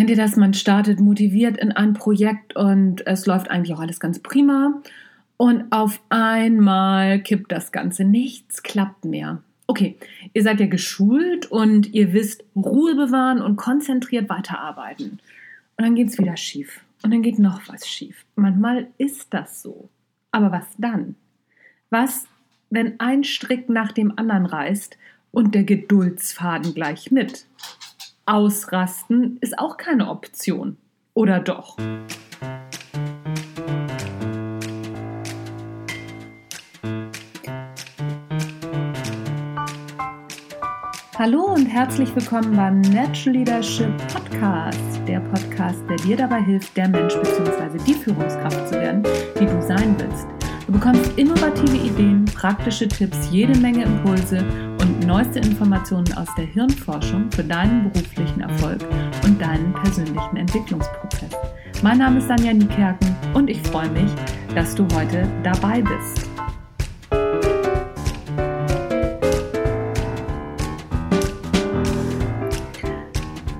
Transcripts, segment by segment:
Kennt ihr das? Man startet motiviert in ein Projekt und es läuft eigentlich auch alles ganz prima. Und auf einmal kippt das Ganze. Nichts klappt mehr. Okay, ihr seid ja geschult und ihr wisst Ruhe bewahren und konzentriert weiterarbeiten. Und dann geht es wieder schief. Und dann geht noch was schief. Manchmal ist das so. Aber was dann? Was, wenn ein Strick nach dem anderen reißt und der Geduldsfaden gleich mit? Ausrasten ist auch keine Option. Oder doch? Hallo und herzlich willkommen beim Natural Leadership Podcast, der Podcast, der dir dabei hilft, der Mensch bzw. die Führungskraft zu werden, die du sein willst. Du bekommst innovative Ideen, praktische Tipps, jede Menge Impulse neueste Informationen aus der Hirnforschung für deinen beruflichen Erfolg und deinen persönlichen Entwicklungsprozess. Mein Name ist Danja Niekerken und ich freue mich, dass du heute dabei bist.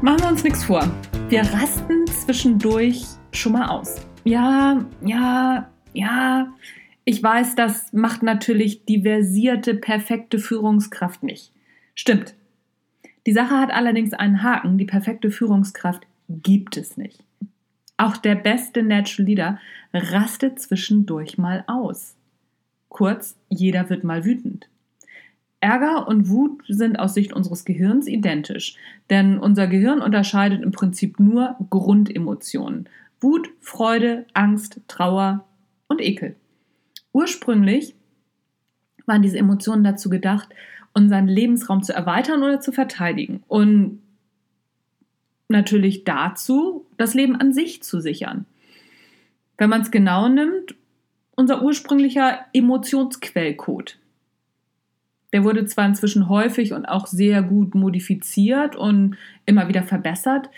Machen wir uns nichts vor. Wir rasten zwischendurch schon mal aus. Ja, ja, ja, ich weiß, das macht natürlich die versierte, perfekte Führungskraft nicht. Stimmt. Die Sache hat allerdings einen Haken. Die perfekte Führungskraft gibt es nicht. Auch der beste Natural Leader rastet zwischendurch mal aus. Kurz, jeder wird mal wütend. Ärger und Wut sind aus Sicht unseres Gehirns identisch, denn unser Gehirn unterscheidet im Prinzip nur Grundemotionen. Wut, Freude, Angst, Trauer und Ekel. Ursprünglich waren diese Emotionen dazu gedacht, unseren Lebensraum zu erweitern oder zu verteidigen und natürlich dazu, das Leben an sich zu sichern. Wenn man es genau nimmt, unser ursprünglicher Emotionsquellcode. Der wurde zwar inzwischen häufig und auch sehr gut modifiziert und immer wieder verbessert,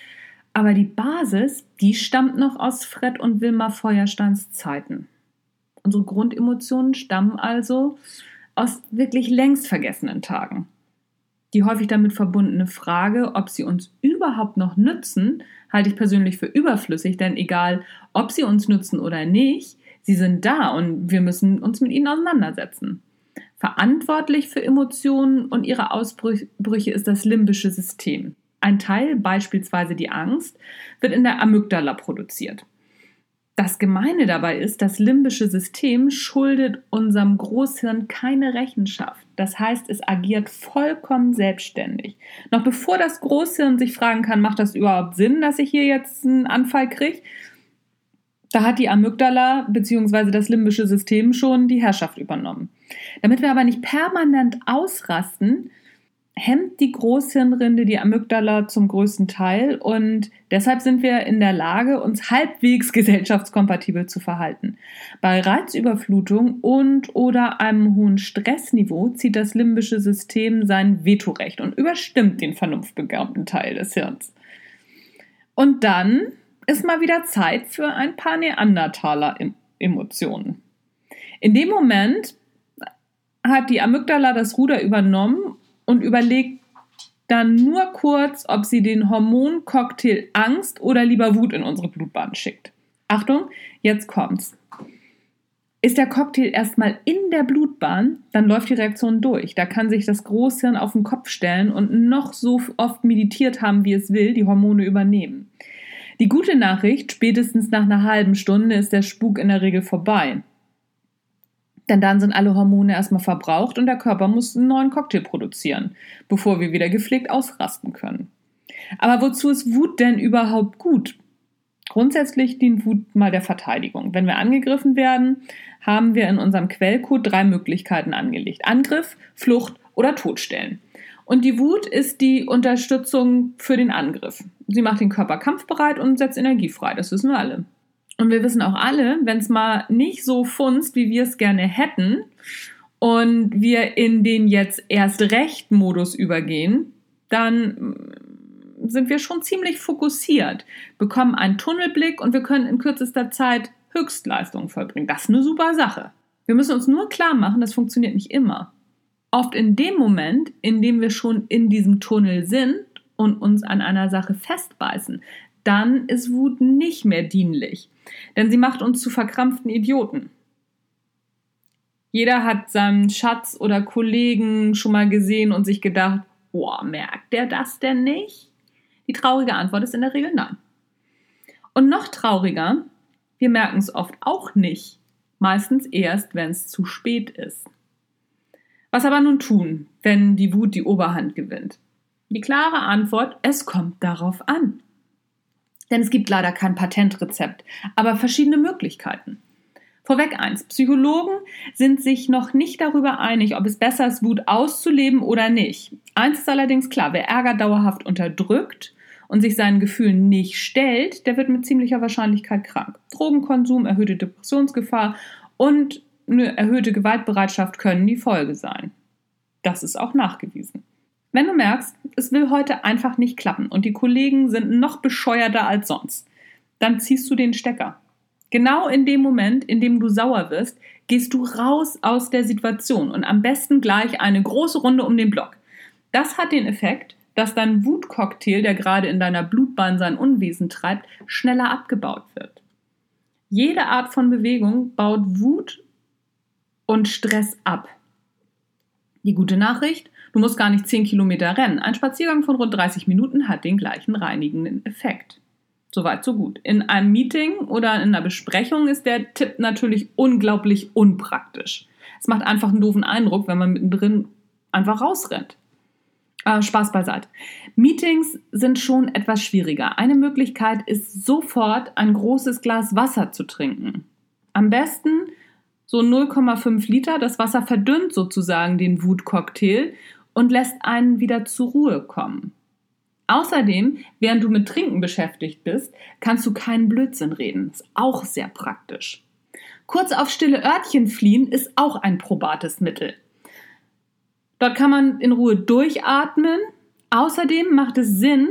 aber die Basis, die stammt noch aus Fred und Wilma Feuersteins Zeiten. Unsere Grundemotionen stammen also aus wirklich längst vergessenen Tagen. Die häufig damit verbundene Frage, ob sie uns überhaupt noch nützen, halte ich persönlich für überflüssig, denn egal, ob sie uns nützen oder nicht, sie sind da und wir müssen uns mit ihnen auseinandersetzen. Verantwortlich für Emotionen und ihre Ausbrüche ist das limbische System. Ein Teil, beispielsweise die Angst, wird in der Amygdala produziert. Das Gemeine dabei ist, das limbische System schuldet unserem Großhirn keine Rechenschaft. Das heißt, es agiert vollkommen selbstständig. Noch bevor das Großhirn sich fragen kann, macht das überhaupt Sinn, dass ich hier jetzt einen Anfall kriege, da hat die Amygdala bzw. das limbische System schon die Herrschaft übernommen. Damit wir aber nicht permanent ausrasten, hemmt die Großhirnrinde die Amygdala zum größten Teil und deshalb sind wir in der Lage, uns halbwegs gesellschaftskompatibel zu verhalten. Bei Reizüberflutung und oder einem hohen Stressniveau zieht das limbische System sein Vetorecht und überstimmt den vernunftbegabten Teil des Hirns. Und dann ist mal wieder Zeit für ein paar Neandertaler-Emotionen. In dem Moment hat die Amygdala das Ruder übernommen und überlegt dann nur kurz, ob sie den Hormoncocktail Angst oder lieber Wut in unsere Blutbahn schickt. Achtung, jetzt kommt's. Ist der Cocktail erstmal in der Blutbahn, dann läuft die Reaktion durch. Da kann sich das Großhirn auf den Kopf stellen und noch so oft meditiert haben, wie es will, die Hormone übernehmen. Die gute Nachricht, spätestens nach einer halben Stunde ist der Spuk in der Regel vorbei. Denn dann sind alle Hormone erstmal verbraucht und der Körper muss einen neuen Cocktail produzieren, bevor wir wieder gepflegt ausrasten können. Aber wozu ist Wut denn überhaupt gut? Grundsätzlich dient Wut mal der Verteidigung. Wenn wir angegriffen werden, haben wir in unserem Quellcode drei Möglichkeiten angelegt. Angriff, Flucht oder Todstellen. Und die Wut ist die Unterstützung für den Angriff. Sie macht den Körper kampfbereit und setzt Energie frei. Das wissen wir alle. Und wir wissen auch alle, wenn es mal nicht so funzt, wie wir es gerne hätten, und wir in den jetzt erst recht Modus übergehen, dann mm, sind wir schon ziemlich fokussiert, bekommen einen Tunnelblick und wir können in kürzester Zeit Höchstleistungen vollbringen. Das ist eine super Sache. Wir müssen uns nur klar machen, das funktioniert nicht immer. Oft in dem Moment, in dem wir schon in diesem Tunnel sind und uns an einer Sache festbeißen, dann ist Wut nicht mehr dienlich, denn sie macht uns zu verkrampften Idioten. Jeder hat seinen Schatz oder Kollegen schon mal gesehen und sich gedacht, boah, merkt der das denn nicht? Die traurige Antwort ist in der Regel nein. Und noch trauriger, wir merken es oft auch nicht, meistens erst, wenn es zu spät ist. Was aber nun tun, wenn die Wut die Oberhand gewinnt? Die klare Antwort, es kommt darauf an. Denn es gibt leider kein Patentrezept, aber verschiedene Möglichkeiten. Vorweg eins. Psychologen sind sich noch nicht darüber einig, ob es besser ist, Wut auszuleben oder nicht. Eins ist allerdings klar, wer Ärger dauerhaft unterdrückt und sich seinen Gefühlen nicht stellt, der wird mit ziemlicher Wahrscheinlichkeit krank. Drogenkonsum, erhöhte Depressionsgefahr und eine erhöhte Gewaltbereitschaft können die Folge sein. Das ist auch nachgewiesen. Wenn du merkst, es will heute einfach nicht klappen und die Kollegen sind noch bescheuerter als sonst, dann ziehst du den Stecker. Genau in dem Moment, in dem du sauer wirst, gehst du raus aus der Situation und am besten gleich eine große Runde um den Block. Das hat den Effekt, dass dein Wutcocktail, der gerade in deiner Blutbahn sein Unwesen treibt, schneller abgebaut wird. Jede Art von Bewegung baut Wut und Stress ab. Die gute Nachricht, du musst gar nicht 10 Kilometer rennen. Ein Spaziergang von rund 30 Minuten hat den gleichen reinigenden Effekt. Soweit, so gut. In einem Meeting oder in einer Besprechung ist der Tipp natürlich unglaublich unpraktisch. Es macht einfach einen doofen Eindruck, wenn man mittendrin einfach rausrennt. Äh, Spaß beiseite. Meetings sind schon etwas schwieriger. Eine Möglichkeit ist sofort ein großes Glas Wasser zu trinken. Am besten so 0,5 Liter. Das Wasser verdünnt sozusagen den Wutcocktail und lässt einen wieder zur Ruhe kommen. Außerdem, während du mit Trinken beschäftigt bist, kannst du keinen Blödsinn reden. Ist auch sehr praktisch. Kurz auf stille Örtchen fliehen ist auch ein probates Mittel. Dort kann man in Ruhe durchatmen. Außerdem macht es Sinn,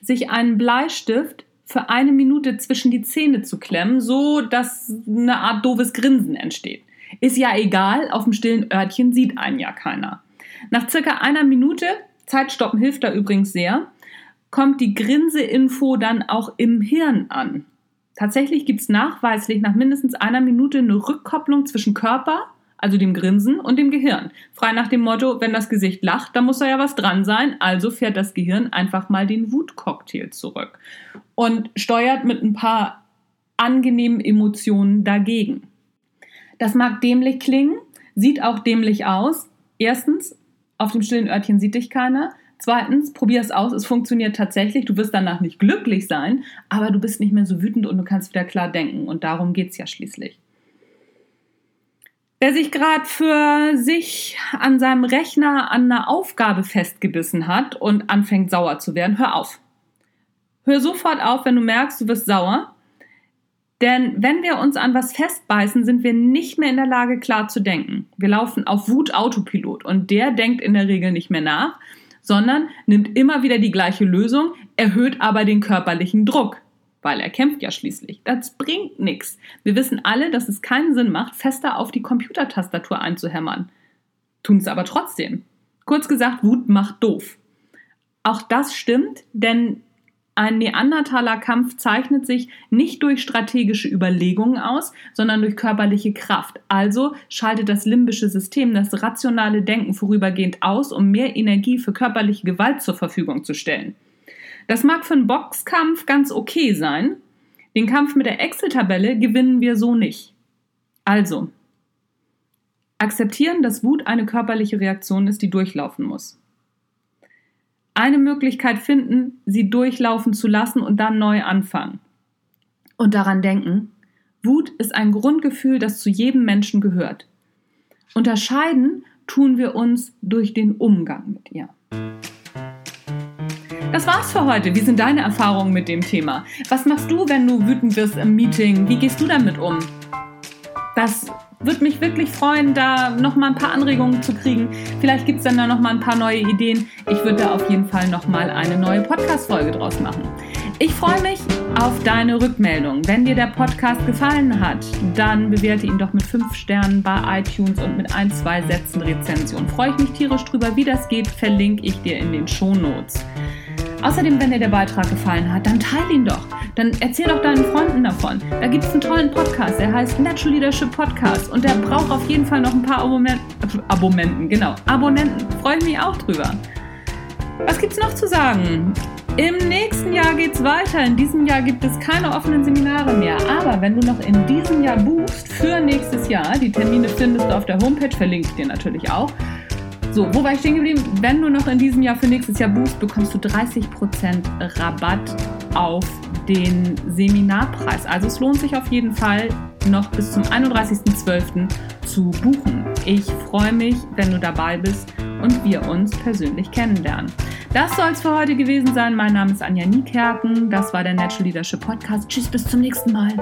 sich einen Bleistift für eine Minute zwischen die Zähne zu klemmen, so dass eine Art doofes Grinsen entsteht. Ist ja egal, auf dem stillen Örtchen sieht einen ja keiner. Nach circa einer Minute, Zeitstoppen hilft da übrigens sehr, kommt die Grinseinfo dann auch im Hirn an. Tatsächlich gibt es nachweislich nach mindestens einer Minute eine Rückkopplung zwischen Körper also dem Grinsen und dem Gehirn. Frei nach dem Motto, wenn das Gesicht lacht, dann muss da ja was dran sein, also fährt das Gehirn einfach mal den Wutcocktail zurück und steuert mit ein paar angenehmen Emotionen dagegen. Das mag dämlich klingen, sieht auch dämlich aus. Erstens, auf dem stillen Örtchen sieht dich keiner. Zweitens, probier es aus, es funktioniert tatsächlich. Du wirst danach nicht glücklich sein, aber du bist nicht mehr so wütend und du kannst wieder klar denken. Und darum geht es ja schließlich. Wer sich gerade für sich an seinem Rechner an einer Aufgabe festgebissen hat und anfängt sauer zu werden, hör auf. Hör sofort auf, wenn du merkst, du wirst sauer. Denn wenn wir uns an was festbeißen, sind wir nicht mehr in der Lage, klar zu denken. Wir laufen auf Wut-Autopilot und der denkt in der Regel nicht mehr nach, sondern nimmt immer wieder die gleiche Lösung, erhöht aber den körperlichen Druck weil er kämpft ja schließlich. Das bringt nichts. Wir wissen alle, dass es keinen Sinn macht, fester auf die Computertastatur einzuhämmern. Tun es aber trotzdem. Kurz gesagt, Wut macht doof. Auch das stimmt, denn ein Neandertaler Kampf zeichnet sich nicht durch strategische Überlegungen aus, sondern durch körperliche Kraft. Also schaltet das limbische System das rationale Denken vorübergehend aus, um mehr Energie für körperliche Gewalt zur Verfügung zu stellen. Das mag für einen Boxkampf ganz okay sein. Den Kampf mit der Excel-Tabelle gewinnen wir so nicht. Also, akzeptieren, dass Wut eine körperliche Reaktion ist, die durchlaufen muss. Eine Möglichkeit finden, sie durchlaufen zu lassen und dann neu anfangen. Und daran denken, Wut ist ein Grundgefühl, das zu jedem Menschen gehört. Unterscheiden tun wir uns durch den Umgang mit ihr. Das war's für heute. Wie sind deine Erfahrungen mit dem Thema? Was machst du, wenn du wütend wirst im Meeting? Wie gehst du damit um? Das würde mich wirklich freuen, da nochmal ein paar Anregungen zu kriegen. Vielleicht gibt es dann da nochmal ein paar neue Ideen. Ich würde da auf jeden Fall nochmal eine neue Podcast-Folge draus machen. Ich freue mich auf deine Rückmeldung. Wenn dir der Podcast gefallen hat, dann bewerte ihn doch mit 5 Sternen bei iTunes und mit ein, zwei Sätzen Rezension. Freue ich mich tierisch drüber. Wie das geht, verlinke ich dir in den Show Notes. Außerdem, wenn dir der Beitrag gefallen hat, dann teile ihn doch. Dann erzähl doch deinen Freunden davon. Da gibt es einen tollen Podcast, der heißt Natural Leadership Podcast und der braucht auf jeden Fall noch ein paar Abonnenten. Abonnenten, genau. Abonnenten. Freue ich mich auch drüber. Was gibt's noch zu sagen? Im nächsten Jahr geht's weiter. In diesem Jahr gibt es keine offenen Seminare mehr. Aber wenn du noch in diesem Jahr buchst für nächstes Jahr, die Termine findest du auf der Homepage, verlinke ich dir natürlich auch. So, wo war ich stehen geblieben? Wenn du noch in diesem Jahr für nächstes Jahr buchst, bekommst du 30% Rabatt auf den Seminarpreis. Also es lohnt sich auf jeden Fall noch bis zum 31.12. zu buchen. Ich freue mich, wenn du dabei bist und wir uns persönlich kennenlernen. Das soll es für heute gewesen sein. Mein Name ist Anja Niekerken. Das war der Natural Leadership Podcast. Tschüss, bis zum nächsten Mal.